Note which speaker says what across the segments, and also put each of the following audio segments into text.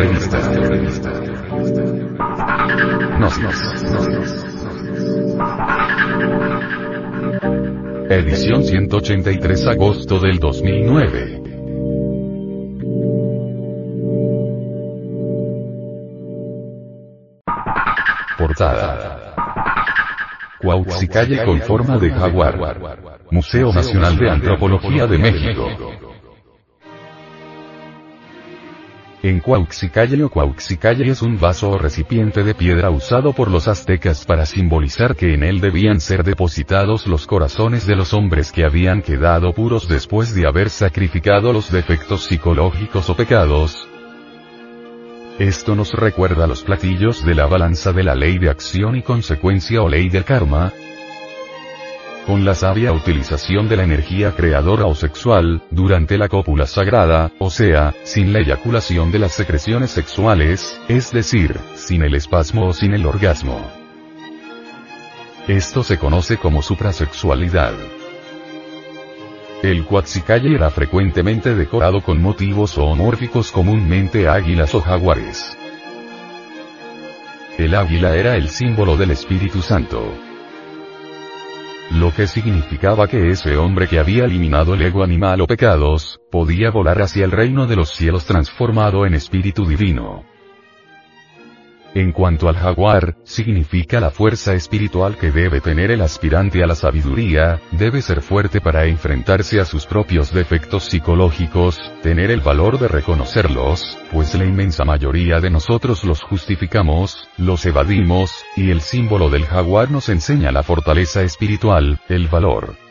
Speaker 1: Revista. Nos, Edición 183 agosto del 2009. Portada. Cuauhxicalle con forma de jaguar. Museo Nacional de Antropología de México. En Cuauhxicalle o Cuauhxicalle es un vaso o recipiente de piedra usado por los aztecas para simbolizar que en él debían ser depositados los corazones de los hombres que habían quedado puros después de haber sacrificado los defectos psicológicos o pecados, esto nos recuerda los platillos de la balanza de la ley de acción y consecuencia o ley del karma, con la sabia utilización de la energía creadora o sexual, durante la cópula sagrada, o sea, sin la eyaculación de las secreciones sexuales, es decir, sin el espasmo o sin el orgasmo. Esto se conoce como suprasexualidad. El Cuatzicalle era frecuentemente decorado con motivos zoomórficos comúnmente águilas o jaguares. El águila era el símbolo del Espíritu Santo. Lo que significaba que ese hombre que había eliminado el ego animal o pecados, podía volar hacia el reino de los cielos transformado en espíritu divino. En cuanto al jaguar, significa la fuerza espiritual que debe tener el aspirante a la sabiduría, debe ser fuerte para enfrentarse a sus propios defectos psicológicos, tener el valor de reconocerlos, pues la inmensa mayoría de nosotros los justificamos, los evadimos, y el símbolo del jaguar nos enseña la fortaleza espiritual, el valor.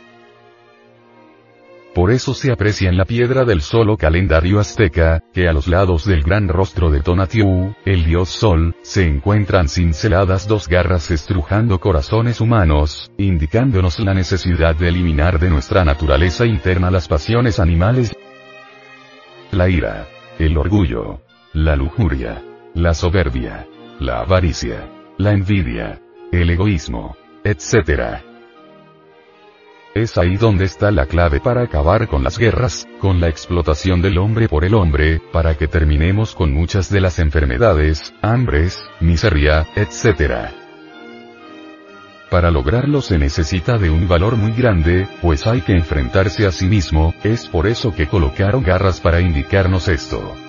Speaker 1: Por eso se aprecia en la piedra del solo calendario azteca, que a los lados del gran rostro de Tonatiuh, el dios sol, se encuentran cinceladas dos garras estrujando corazones humanos, indicándonos la necesidad de eliminar de nuestra naturaleza interna las pasiones animales, la ira, el orgullo, la lujuria, la soberbia, la avaricia, la envidia, el egoísmo, etc. Es ahí donde está la clave para acabar con las guerras, con la explotación del hombre por el hombre, para que terminemos con muchas de las enfermedades, hambres, miseria, etc. Para lograrlo se necesita de un valor muy grande, pues hay que enfrentarse a sí mismo, es por eso que colocaron garras para indicarnos esto.